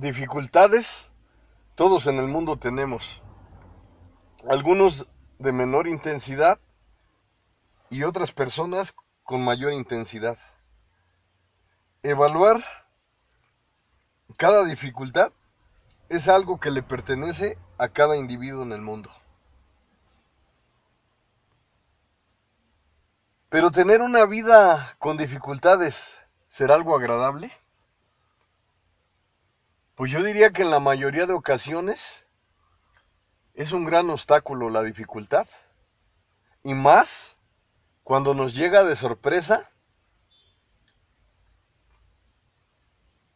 Dificultades, todos en el mundo tenemos. Algunos de menor intensidad y otras personas con mayor intensidad. Evaluar cada dificultad es algo que le pertenece a cada individuo en el mundo. Pero tener una vida con dificultades, ¿será algo agradable? Pues yo diría que en la mayoría de ocasiones es un gran obstáculo la dificultad. Y más cuando nos llega de sorpresa,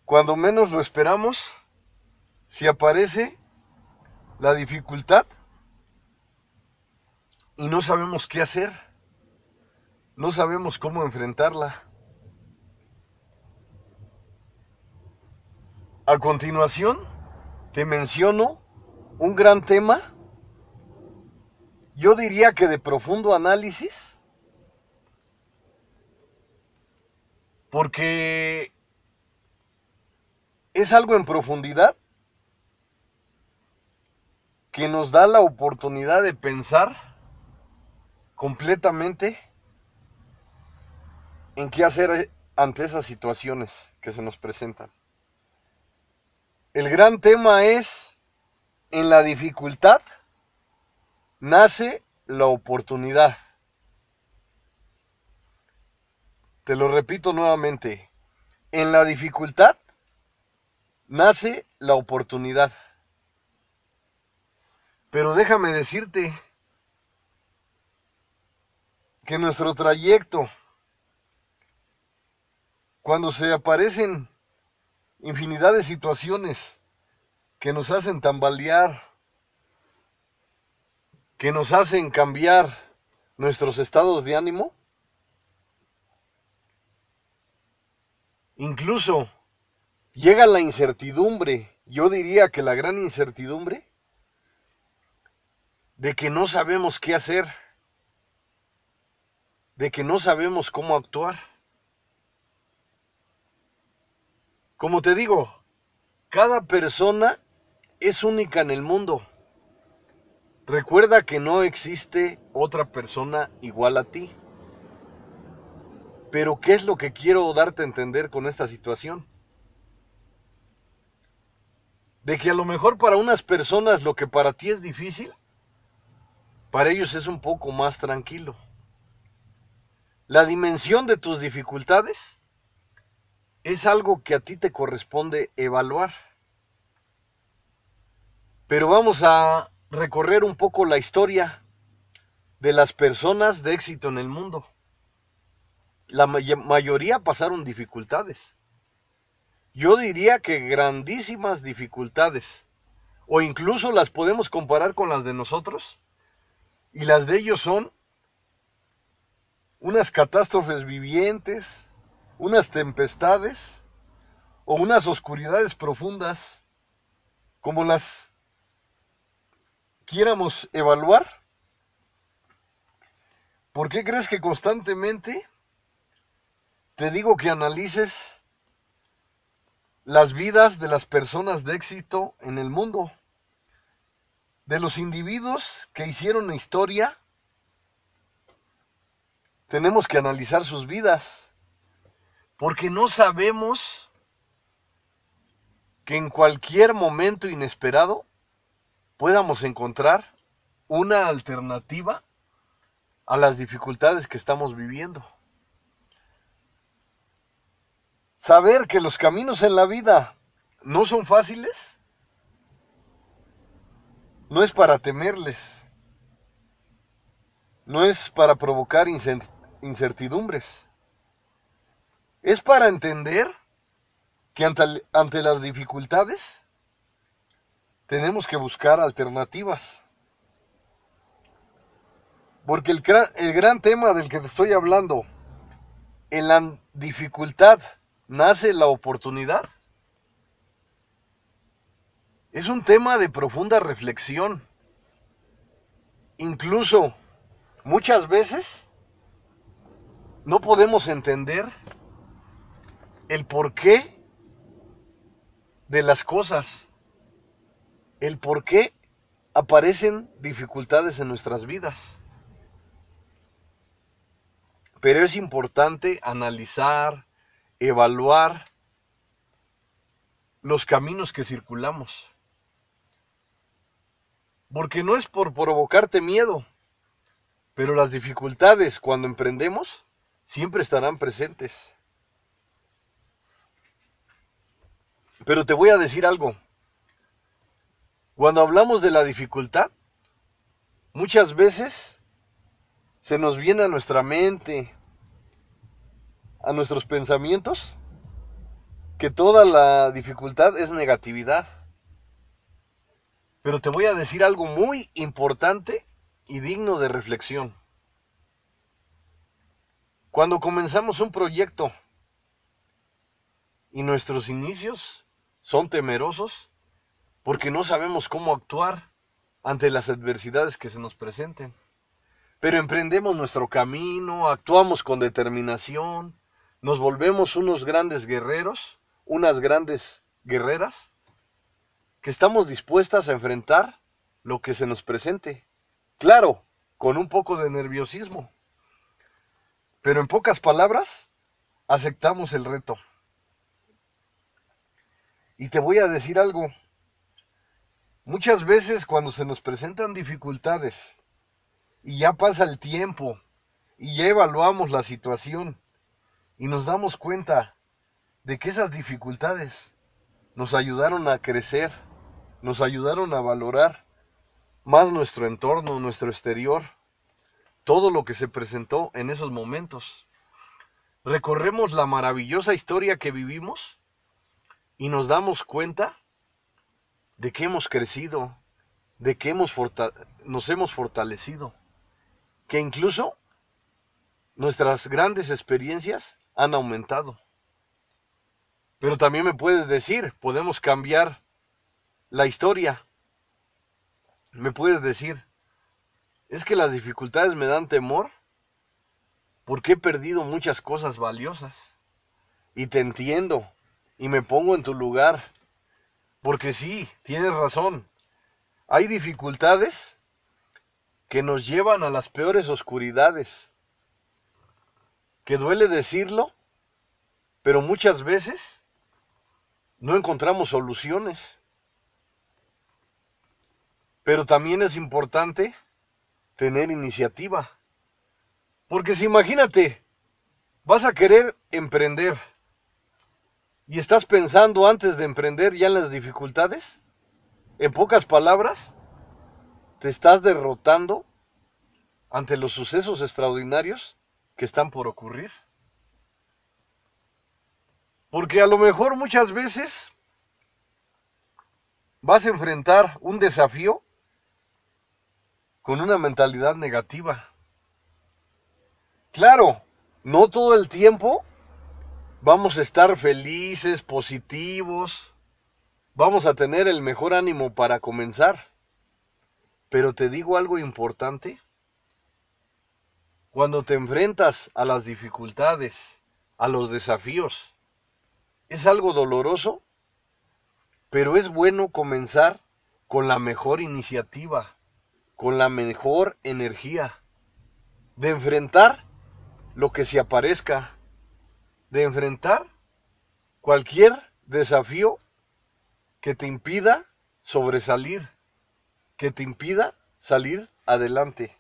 cuando menos lo esperamos, si aparece la dificultad y no sabemos qué hacer, no sabemos cómo enfrentarla. A continuación, te menciono un gran tema, yo diría que de profundo análisis, porque es algo en profundidad que nos da la oportunidad de pensar completamente en qué hacer ante esas situaciones que se nos presentan. El gran tema es, en la dificultad nace la oportunidad. Te lo repito nuevamente, en la dificultad nace la oportunidad. Pero déjame decirte que nuestro trayecto, cuando se aparecen infinidad de situaciones que nos hacen tambalear, que nos hacen cambiar nuestros estados de ánimo, incluso llega la incertidumbre, yo diría que la gran incertidumbre, de que no sabemos qué hacer, de que no sabemos cómo actuar. Como te digo, cada persona es única en el mundo. Recuerda que no existe otra persona igual a ti. Pero ¿qué es lo que quiero darte a entender con esta situación? De que a lo mejor para unas personas lo que para ti es difícil, para ellos es un poco más tranquilo. La dimensión de tus dificultades es algo que a ti te corresponde evaluar. Pero vamos a recorrer un poco la historia de las personas de éxito en el mundo. La mayoría pasaron dificultades. Yo diría que grandísimas dificultades. O incluso las podemos comparar con las de nosotros. Y las de ellos son unas catástrofes vivientes, unas tempestades o unas oscuridades profundas como las quiéramos evaluar? ¿Por qué crees que constantemente te digo que analices las vidas de las personas de éxito en el mundo? De los individuos que hicieron historia, tenemos que analizar sus vidas, porque no sabemos que en cualquier momento inesperado podamos encontrar una alternativa a las dificultades que estamos viviendo. Saber que los caminos en la vida no son fáciles no es para temerles, no es para provocar incertidumbres, es para entender que ante, las dificultades tenemos que buscar alternativas. Porque el, el gran tema del que te estoy hablando, en la dificultad nace la oportunidad. Es un tema de profunda reflexión. Incluso muchas veces no podemos entender el porqué de las cosas, el por qué aparecen dificultades en nuestras vidas. Pero es importante analizar, evaluar los caminos que circulamos. Porque no es por provocarte miedo, pero las dificultades cuando emprendemos siempre estarán presentes. Pero te voy a decir algo. Cuando hablamos de la dificultad, muchas veces se nos viene a nuestra mente, a nuestros pensamientos, que toda la dificultad es negatividad. Pero te voy a decir algo muy importante y digno de reflexión. Cuando comenzamos un proyecto y nuestros inicios son temerosos, porque no sabemos cómo actuar ante las adversidades que se nos presenten. Pero emprendemos nuestro camino, actuamos con determinación, nos volvemos unos grandes guerreros, unas grandes guerreras, que estamos dispuestas a enfrentar lo que se nos presente. Claro, con un poco de nerviosismo. Pero en pocas palabras, aceptamos el reto. Y te voy a decir algo, Muchas veces cuando se nos presentan dificultades y ya pasa el tiempo y ya evaluamos la situación y nos damos cuenta de que esas dificultades nos ayudaron a crecer, nos ayudaron a valorar más nuestro entorno, nuestro exterior, todo lo que se presentó en esos momentos. Recorremos la maravillosa historia que vivimos y nos damos cuenta de que hemos crecido, de que hemos nos hemos fortalecido, que incluso nuestras grandes experiencias han aumentado. Pero también me puedes decir, podemos cambiar la historia. Me puedes decir, es que las dificultades me dan temor porque he perdido muchas cosas valiosas. Y te entiendo y me pongo en tu lugar porque sí, tienes razón. Hay dificultades que nos llevan a las peores oscuridades. Que duele decirlo, pero muchas veces no encontramos soluciones. Pero también es importante tener iniciativa. Porque si imagínate, vas a querer emprender y estás pensando antes de emprender ya en las dificultades, en pocas palabras, te estás derrotando ante los sucesos extraordinarios que están por ocurrir. Porque a lo mejor muchas veces vas a enfrentar un desafío con una mentalidad negativa. Claro, no todo el tiempo vamos a estar felices, positivos, vamos a tener el mejor ánimo para comenzar. Pero te digo algo importante. Cuando te enfrentas a las dificultades, a los desafíos, es algo doloroso, pero es bueno comenzar con la mejor iniciativa, con la mejor energía, de enfrentar lo que se aparezca, de enfrentar cualquier desafío que te impida sobresalir, que te impida salir adelante.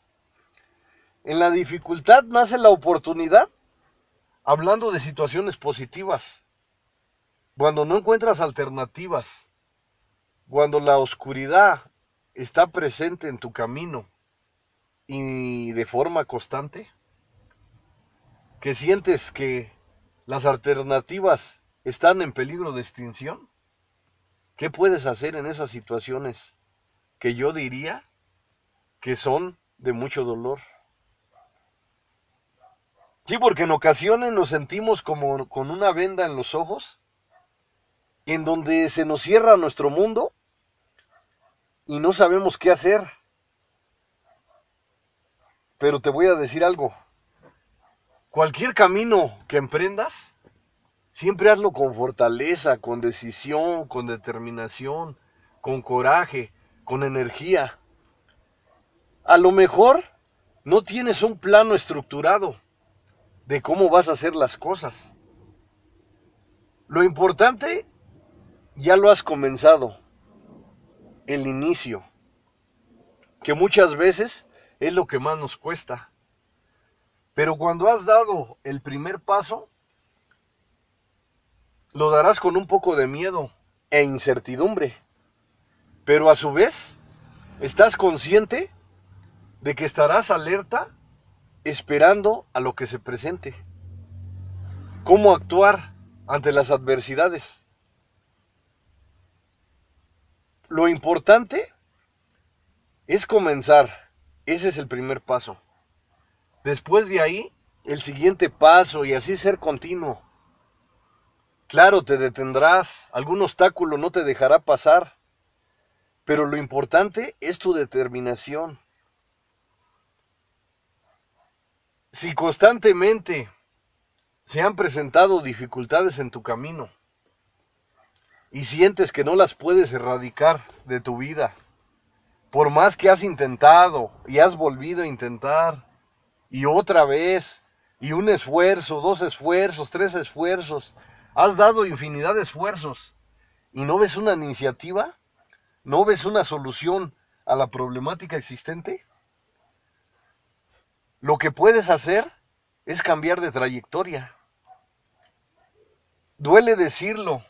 En la dificultad nace la oportunidad, hablando de situaciones positivas. Cuando no encuentras alternativas, cuando la oscuridad está presente en tu camino y de forma constante, que sientes que las alternativas están en peligro de extinción? ¿Qué puedes hacer en esas situaciones que yo diría que son de mucho dolor? Sí, porque en ocasiones nos sentimos como con una venda en los ojos, en donde se nos cierra nuestro mundo y no sabemos qué hacer. Pero te voy a decir algo, Cualquier camino que emprendas Siempre hazlo con fortaleza, con decisión, con determinación, con coraje, con energía. A lo mejor no tienes un plano estructurado de cómo vas a hacer las cosas. Lo importante ya lo has comenzado, el inicio, que muchas veces es lo que más nos cuesta. Pero cuando has dado el primer paso, lo darás con un poco de miedo e incertidumbre. Pero a su vez, estás consciente de que estarás alerta esperando a lo que se presente. ¿Cómo actuar ante las adversidades? Lo importante es comenzar. Ese es el primer paso. Después de ahí, el siguiente paso y así ser continuo. Claro, te detendrás, algún obstáculo no te dejará pasar, pero lo importante es tu determinación. Si constantemente se han presentado dificultades en tu camino y sientes que no las puedes erradicar de tu vida, por más que has intentado y has volvido a intentar, y otra vez, y un esfuerzo, dos esfuerzos, tres esfuerzos, has dado infinidad de esfuerzos y no ves una iniciativa, no ves una solución a la problemática existente, lo que puedes hacer es cambiar de trayectoria. Duele decirlo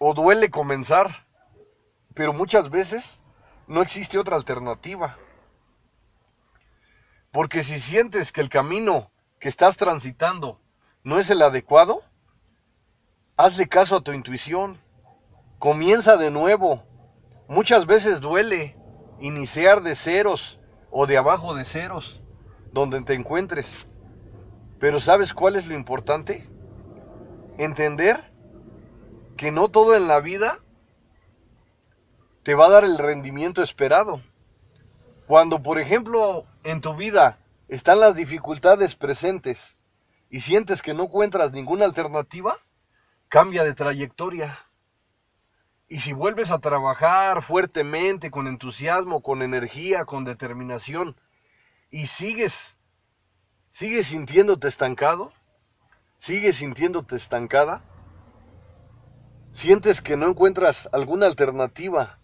o duele comenzar, pero muchas veces no existe otra alternativa. Porque si sientes que el camino que estás transitando no es el adecuado, hazle caso a tu intuición. Comienza de nuevo. Muchas veces duele iniciar de ceros o de abajo de ceros, donde te encuentres. Pero ¿sabes cuál es lo importante? Entender que no todo en la vida te va a dar el rendimiento esperado. Cuando, por ejemplo, en tu vida están las dificultades presentes y sientes que no encuentras ninguna alternativa, cambia de trayectoria. Y si vuelves a trabajar fuertemente, con entusiasmo, con energía, con determinación, y sigues, sigues sintiéndote estancado, sigues sintiéndote estancada, sientes que no encuentras alguna alternativa,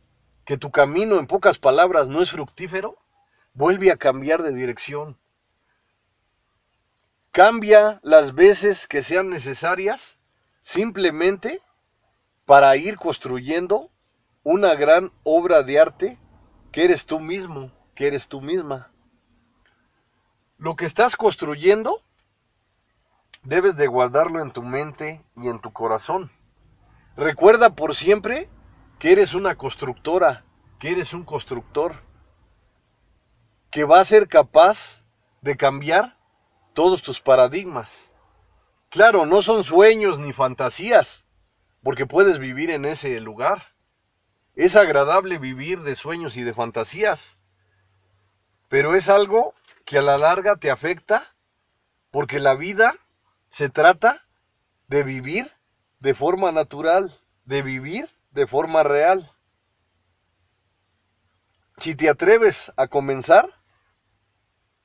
que tu camino, en pocas palabras, no es fructífero, vuelve a cambiar de dirección. Cambia las veces que sean necesarias simplemente para ir construyendo una gran obra de arte que eres tú mismo, que eres tú misma. Lo que estás construyendo debes de guardarlo en tu mente y en tu corazón. Recuerda por siempre que eres una constructora, que eres un constructor, que va a ser capaz de cambiar todos tus paradigmas. Claro, no son sueños ni fantasías, porque puedes vivir en ese lugar. Es agradable vivir de sueños y de fantasías, pero es algo que a la larga te afecta porque la vida se trata de vivir de forma natural, de vivir de forma real. Si te atreves a comenzar,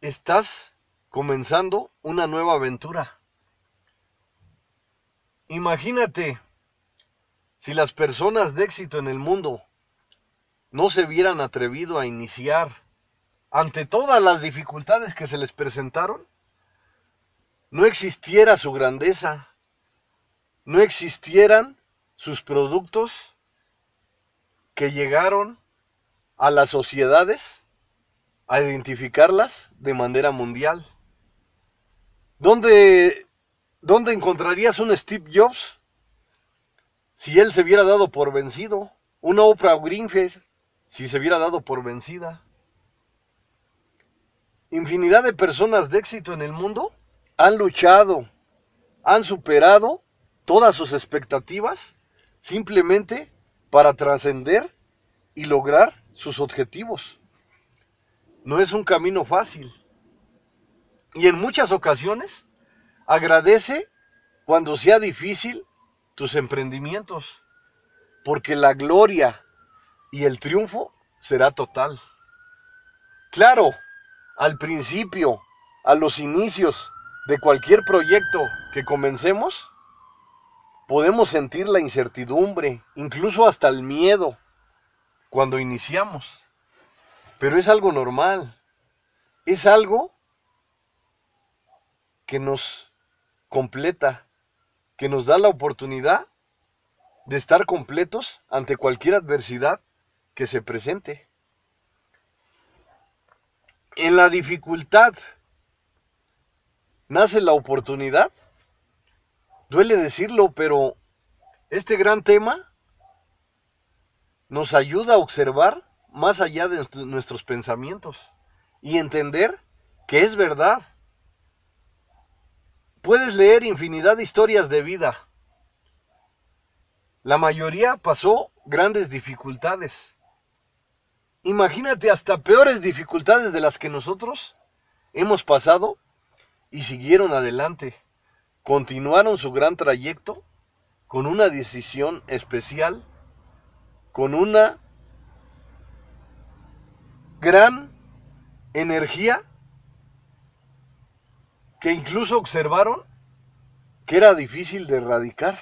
estás comenzando una nueva aventura. Imagínate si las personas de éxito en el mundo no se hubieran atrevido a iniciar ante todas las dificultades que se les presentaron, no existiera su grandeza, no existieran sus productos que llegaron a las sociedades a identificarlas de manera mundial. ¿Dónde, ¿Dónde encontrarías un Steve Jobs si él se hubiera dado por vencido? Una Oprah Winfrey si se hubiera dado por vencida. Infinidad de personas de éxito en el mundo han luchado, han superado todas sus expectativas simplemente para trascender y lograr sus objetivos. No es un camino fácil. Y en muchas ocasiones agradece cuando sea difícil tus emprendimientos, porque la gloria y el triunfo será total. Claro, al principio, a los inicios de cualquier proyecto que comencemos, podemos sentir la incertidumbre, incluso hasta el miedo, cuando iniciamos. Pero es algo normal, es algo que nos completa, que nos da la oportunidad de estar completos ante cualquier adversidad que se presente. En la dificultad nace la oportunidad. Duele decirlo, pero este gran tema nos ayuda a observar más allá de nuestros pensamientos y entender que es verdad. Puedes leer infinidad de historias de vida. La mayoría pasó grandes dificultades. Imagínate hasta peores dificultades de las que nosotros hemos pasado y siguieron adelante. Continuaron su gran trayecto con una decisión especial, con una gran energía que incluso observaron que era difícil de erradicar.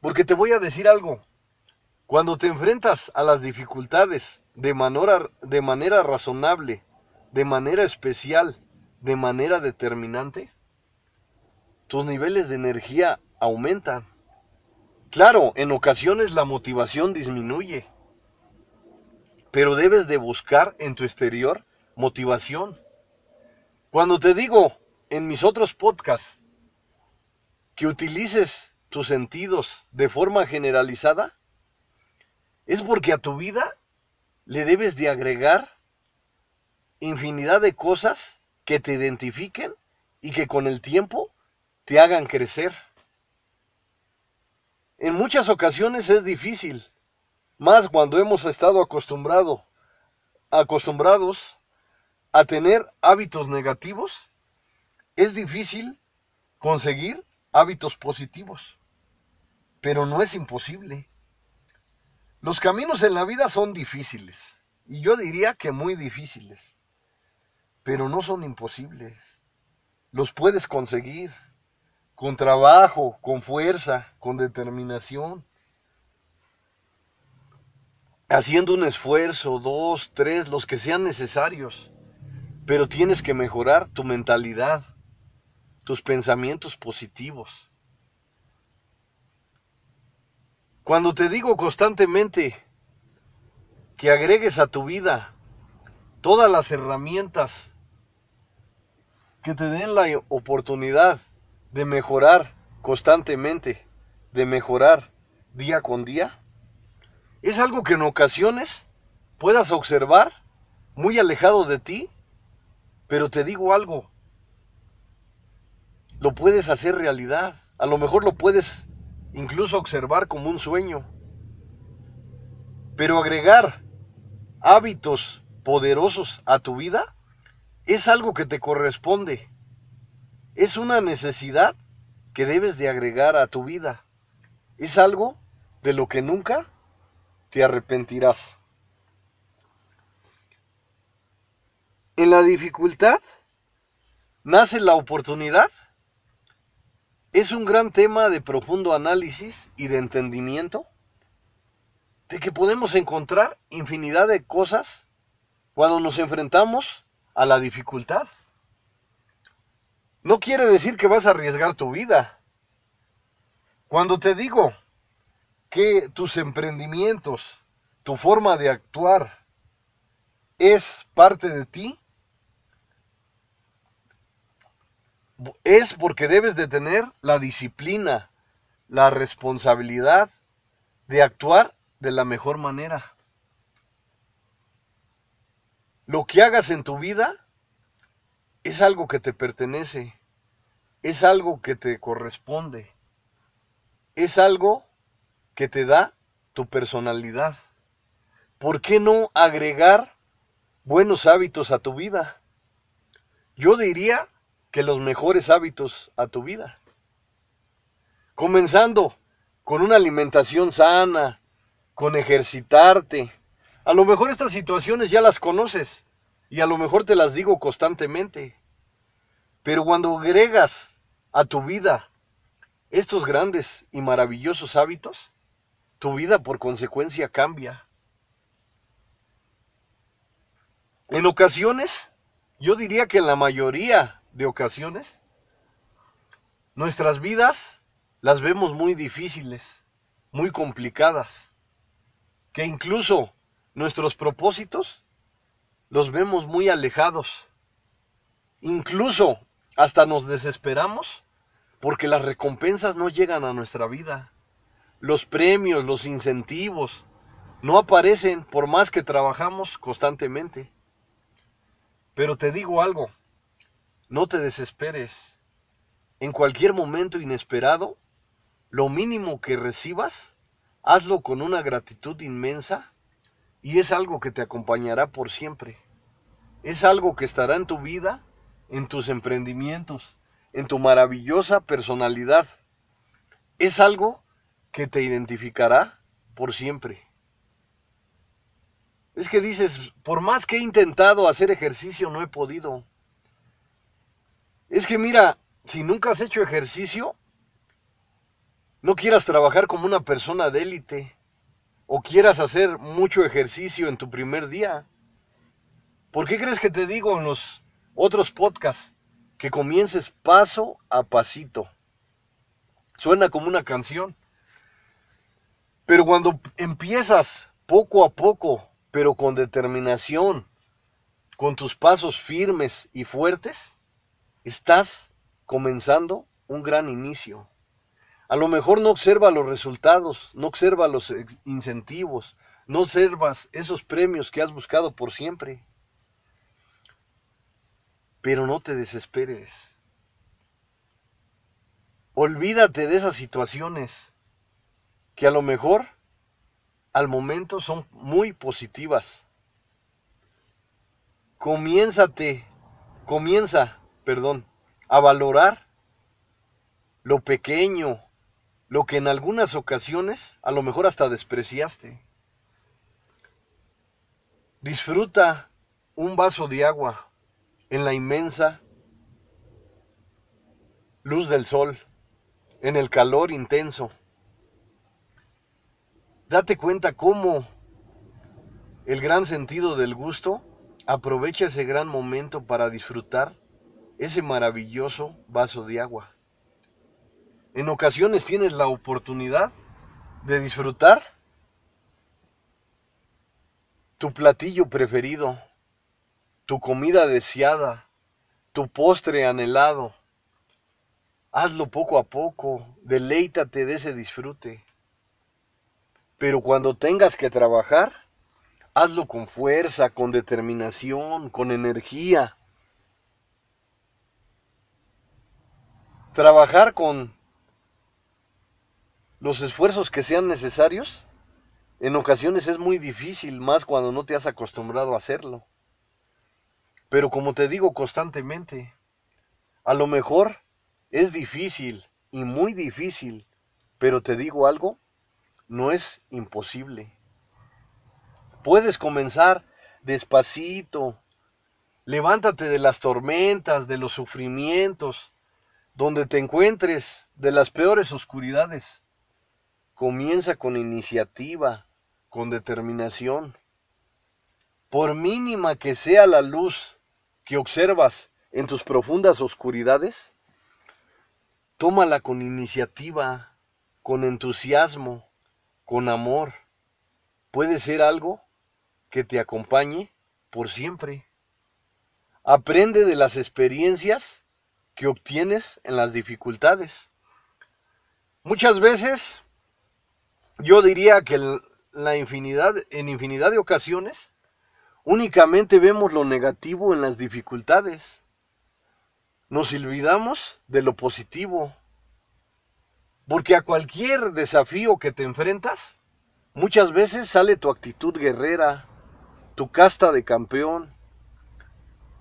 Porque te voy a decir algo, cuando te enfrentas a las dificultades de manera, de manera razonable, de manera especial, de manera determinante, tus niveles de energía aumentan. Claro, en ocasiones la motivación disminuye, pero debes de buscar en tu exterior motivación. Cuando te digo en mis otros podcasts que utilices tus sentidos de forma generalizada, es porque a tu vida le debes de agregar infinidad de cosas que te identifiquen y que con el tiempo te hagan crecer. En muchas ocasiones es difícil, más cuando hemos estado acostumbrado, acostumbrados a tener hábitos negativos, es difícil conseguir hábitos positivos. Pero no es imposible. Los caminos en la vida son difíciles, y yo diría que muy difíciles pero no son imposibles. Los puedes conseguir con trabajo, con fuerza, con determinación. Haciendo un esfuerzo, dos, tres, los que sean necesarios. Pero tienes que mejorar tu mentalidad, tus pensamientos positivos. Cuando te digo constantemente que agregues a tu vida todas las herramientas que te den la oportunidad de mejorar constantemente, de mejorar día con día, es algo que en ocasiones puedas observar muy alejado de ti, pero te digo algo, lo puedes hacer realidad, a lo mejor lo puedes incluso observar como un sueño, pero agregar hábitos poderosos a tu vida es algo que te corresponde. Es una necesidad que debes de agregar a tu vida. Es algo de lo que nunca te arrepentirás. En la dificultad nace la oportunidad. Es un gran tema de profundo análisis y de entendimiento de que podemos encontrar infinidad de cosas cuando nos enfrentamos a la dificultad. No quiere decir que vas a arriesgar tu vida. Cuando te digo que tus emprendimientos, tu forma de actuar es parte de ti, es porque debes de tener la disciplina, la responsabilidad de actuar de la mejor manera. Lo que hagas en tu vida es algo que te pertenece, es algo que te corresponde, es algo que te da tu personalidad. ¿Por qué no agregar buenos hábitos a tu vida? Yo diría que los mejores hábitos a tu vida. Comenzando con una alimentación sana, con ejercitarte. A lo mejor estas situaciones ya las conoces y a lo mejor te las digo constantemente. Pero cuando agregas a tu vida estos grandes y maravillosos hábitos, tu vida por consecuencia cambia. En ocasiones, yo diría que en la mayoría de ocasiones, nuestras vidas las vemos muy difíciles, muy complicadas, que incluso nuestros propósitos los vemos muy alejados. Incluso hasta nos desesperamos porque las recompensas no llegan a nuestra vida. Los premios, los incentivos, no aparecen por más que trabajamos constantemente. Pero te digo algo, no te desesperes. En cualquier momento inesperado, lo mínimo que recibas, hazlo con una gratitud inmensa y es algo que te acompañará por siempre. Es algo que estará en tu vida, en tus emprendimientos, en tu maravillosa personalidad. Es algo que te identificará por siempre. Es que dices, por más que he intentado hacer ejercicio, no he podido. Es que mira, si nunca has hecho ejercicio, no quieras trabajar como una persona de élite o quieras hacer mucho ejercicio en tu primer día. ¿Por qué crees que te digo en los otros podcasts que comiences paso a pasito? Suena como una canción. Pero cuando empiezas poco a poco pero con determinación, con tus pasos firmes y fuertes, estás comenzando un gran inicio. A lo mejor no observa los resultados, no observa los incentivos, no observas esos premios que has buscado por siempre. Pero no te desesperes. Olvídate de esas situaciones que a lo mejor al momento son muy positivas. Comiénzate, comienza, perdón, a valorar lo pequeño, lo que en algunas ocasiones a lo mejor hasta despreciaste. Disfruta un vaso de agua en la inmensa luz del sol, en el calor intenso date cuenta cómo el gran sentido del gusto aprovecha ese gran momento para disfrutar ese maravilloso vaso de agua. En ocasiones tienes la oportunidad de disfrutar tu platillo preferido, tu comida deseada, tu postre anhelado. Hazlo poco a poco, deleítate de ese disfrute. Pero cuando tengas que trabajar, hazlo con fuerza, con determinación, con energía. Trabajar con los esfuerzos que sean necesarios, en ocasiones es muy difícil, más cuando no te has acostumbrado a hacerlo. Pero como te digo constantemente, a lo mejor es difícil y muy difícil, pero te digo algo, no es imposible. Puedes comenzar despacito. Levántate de las tormentas, de los sufrimientos, donde te encuentres, de las peores oscuridades. Comienza con iniciativa, con determinación. Por mínima que sea la luz que observas en tus profundas oscuridades, tómala con iniciativa, con entusiasmo, con amor, puede ser algo que te acompañe por siempre. Aprende de las experiencias que obtienes en las dificultades. Muchas veces yo diría que la infinidad, en infinidad de ocasiones únicamente vemos lo negativo en las dificultades. Nos olvidamos de lo positivo, porque a cualquier desafío que te enfrentas, muchas veces sale tu actitud guerrera, tu casta de campeón,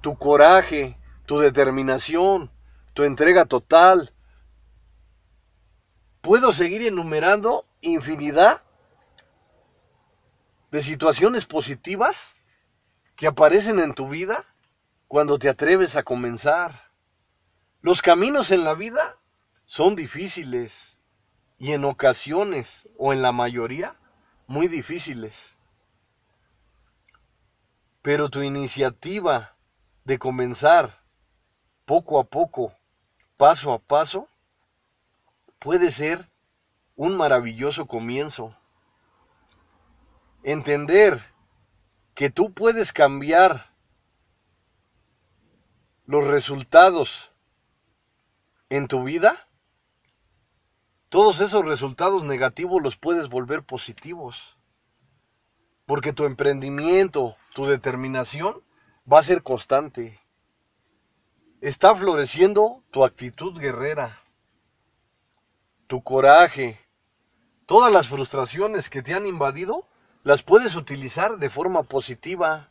tu coraje, tu determinación, tu entrega total. puedo seguir enumerando infinidad de situaciones positivas que aparecen en tu vida cuando te atreves a comenzar. Los caminos en la vida son difíciles y en ocasiones o en la mayoría muy difíciles. Pero tu iniciativa de comenzar poco a poco, paso a paso, puede ser un maravilloso comienzo. Entender que tú puedes cambiar los resultados en tu vida, todos esos resultados negativos los puedes volver positivos. Porque tu emprendimiento, tu determinación va a ser constante. Está floreciendo tu actitud guerrera, tu coraje, todas las frustraciones que te han invadido, las puedes utilizar de forma positiva,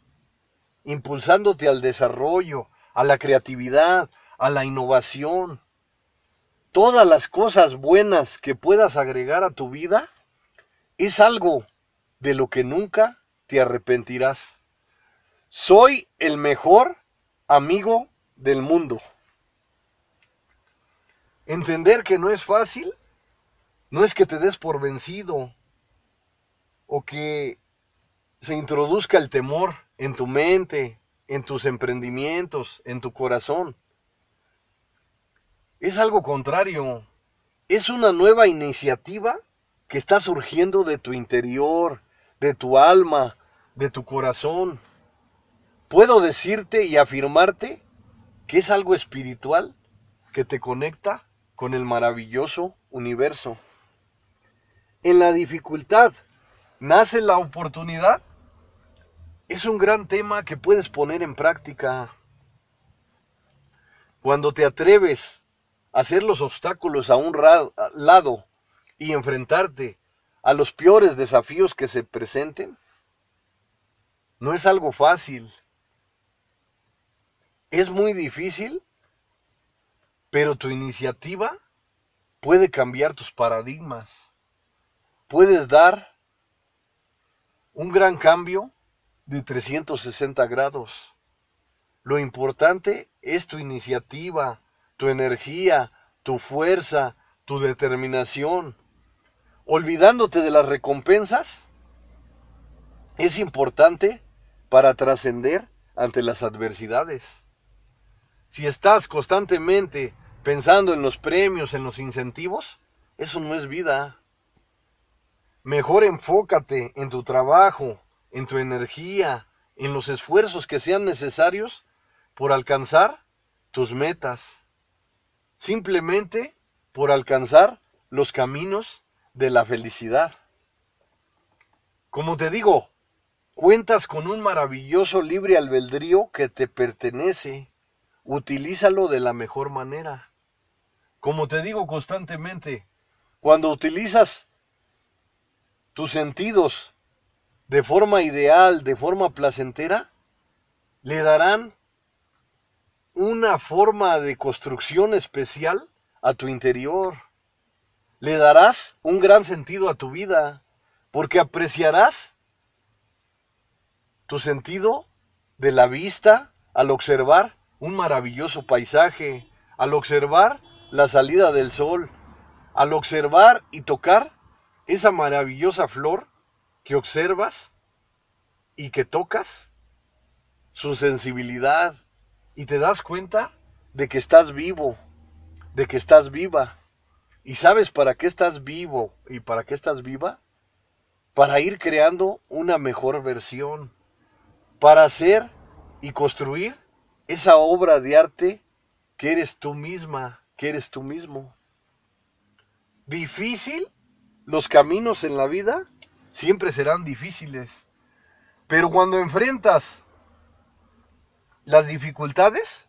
impulsándote al desarrollo, a la creatividad, a la innovación. Todas las cosas buenas que puedas agregar a tu vida es algo de lo que nunca te arrepentirás. Soy el mejor amigo del mundo. Entender que no es fácil no es que te des por vencido o que se introduzca el temor en tu mente, en tus emprendimientos, en tu corazón. Es algo contrario. Es una nueva iniciativa que está surgiendo de tu interior, de tu alma, de tu corazón. Puedo decirte y afirmarte que es algo espiritual que te conecta con el maravilloso universo. En la dificultad nace la oportunidad es un gran tema que puedes poner en práctica. Cuando te atreves hacer los obstáculos a un lado y enfrentarte a los peores desafíos que se presenten, no es algo fácil. Es muy difícil, pero tu iniciativa puede cambiar tus paradigmas. Puedes dar un gran cambio de 360 grados. Lo importante es tu iniciativa, tu energía, tu fuerza, tu determinación. Olvidándote de las recompensas, es importante para trascender ante las adversidades. Si estás constantemente pensando en los premios, en los incentivos, eso no es vida. Mejor enfócate en tu trabajo, en tu energía, en los esfuerzos que sean necesarios por alcanzar tus metas. Simplemente por alcanzar los caminos de la felicidad. Como te digo, cuentas con un maravilloso libre albedrío que te pertenece. Utilízalo de la mejor manera. Como te digo constantemente, cuando utilizas tus sentidos de forma ideal, de forma placentera, le darán una forma de construcción especial a tu interior. Le darás un gran sentido a tu vida, porque apreciarás tu sentido de la vista al observar un maravilloso paisaje, al observar la salida del sol, al observar y tocar esa maravillosa flor que observas y que tocas, su sensibilidad, y te das cuenta de que estás vivo, de que estás viva. ¿Y sabes para qué estás vivo y para qué estás viva? Para ir creando una mejor versión, para hacer y construir esa obra de arte que eres tú misma, que eres tú mismo. Difícil los caminos en la vida siempre serán difíciles. Pero cuando enfrentas las dificultades,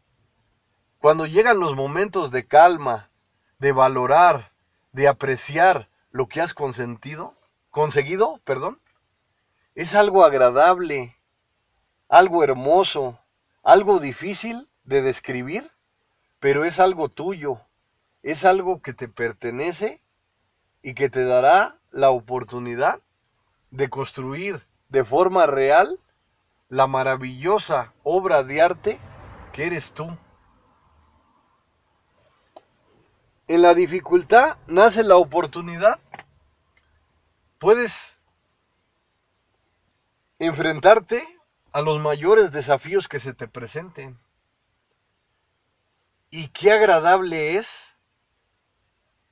cuando llegan los momentos de calma, de valorar, de apreciar lo que has consentido, conseguido, perdón, es algo agradable, algo hermoso, algo difícil de describir, pero es algo tuyo, es algo que te pertenece y que te dará la oportunidad de construir de forma real la maravillosa obra de arte que eres tú. En la dificultad nace la oportunidad. Puedes enfrentarte a los mayores desafíos que se te presenten. Y qué agradable es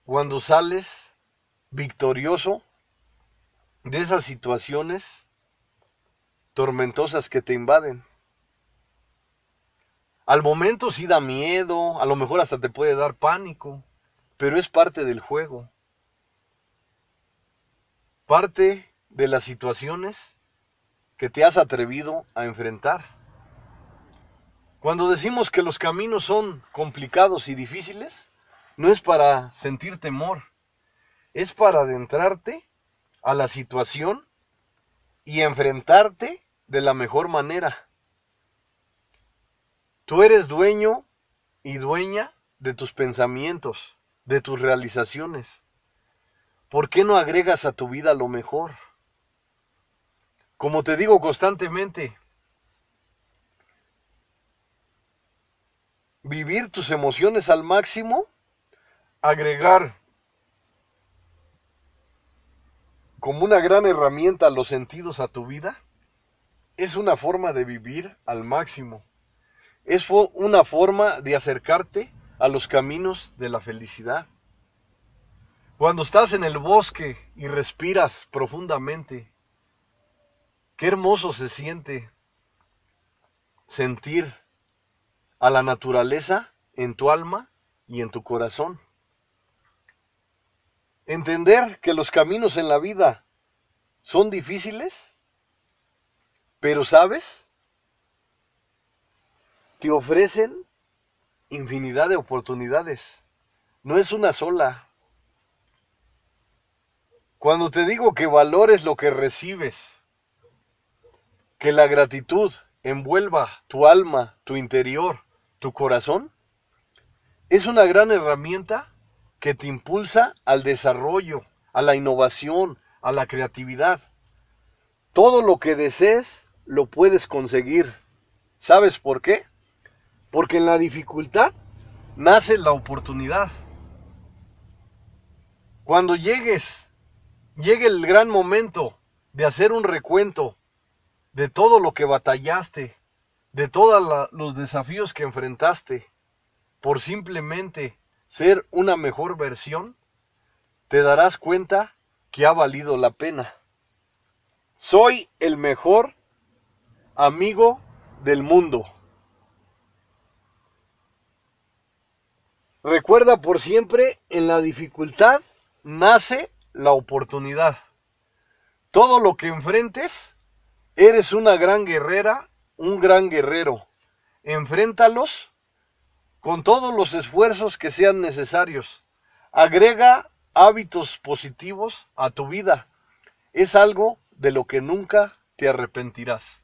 cuando sales victorioso de esas situaciones tormentosas que te invaden. Al momento sí da miedo, a lo mejor hasta te puede dar pánico, pero es parte del juego. Parte de las situaciones que te has atrevido a enfrentar. Cuando decimos que los caminos son complicados y difíciles, no es para sentir temor, es para adentrarte a la situación y enfrentarte de la mejor manera. Tú eres dueño y dueña de tus pensamientos, de tus realizaciones. ¿Por qué no agregas a tu vida lo mejor? Como te digo constantemente, vivir tus emociones al máximo, agregar como una gran herramienta los sentidos a tu vida, es una forma de vivir al máximo. Es una forma de acercarte a los caminos de la felicidad. Cuando estás en el bosque y respiras profundamente, Qué hermoso se siente sentir a la naturaleza en tu alma y en tu corazón. Entender que los caminos en la vida son difíciles, pero sabes, te ofrecen infinidad de oportunidades. No es una sola. Cuando te digo que valores lo que recibes, que la gratitud envuelva tu alma, tu interior, tu corazón, es una gran herramienta que te impulsa al desarrollo, a la innovación, a la creatividad. Todo lo que desees lo puedes conseguir. ¿Sabes por qué? Porque en la dificultad nace la oportunidad. Cuando llegues, llegue el gran momento de hacer un recuento de todo lo que batallaste, de todos los desafíos que enfrentaste, por simplemente ser una mejor versión, te darás cuenta que ha valido la pena. Soy el mejor amigo del mundo. Recuerda por siempre, en la dificultad nace la oportunidad. Todo lo que enfrentes Eres una gran guerrera, un gran guerrero. Enfréntalos con todos los esfuerzos que sean necesarios. Agrega hábitos positivos a tu vida. Es algo de lo que nunca te arrepentirás.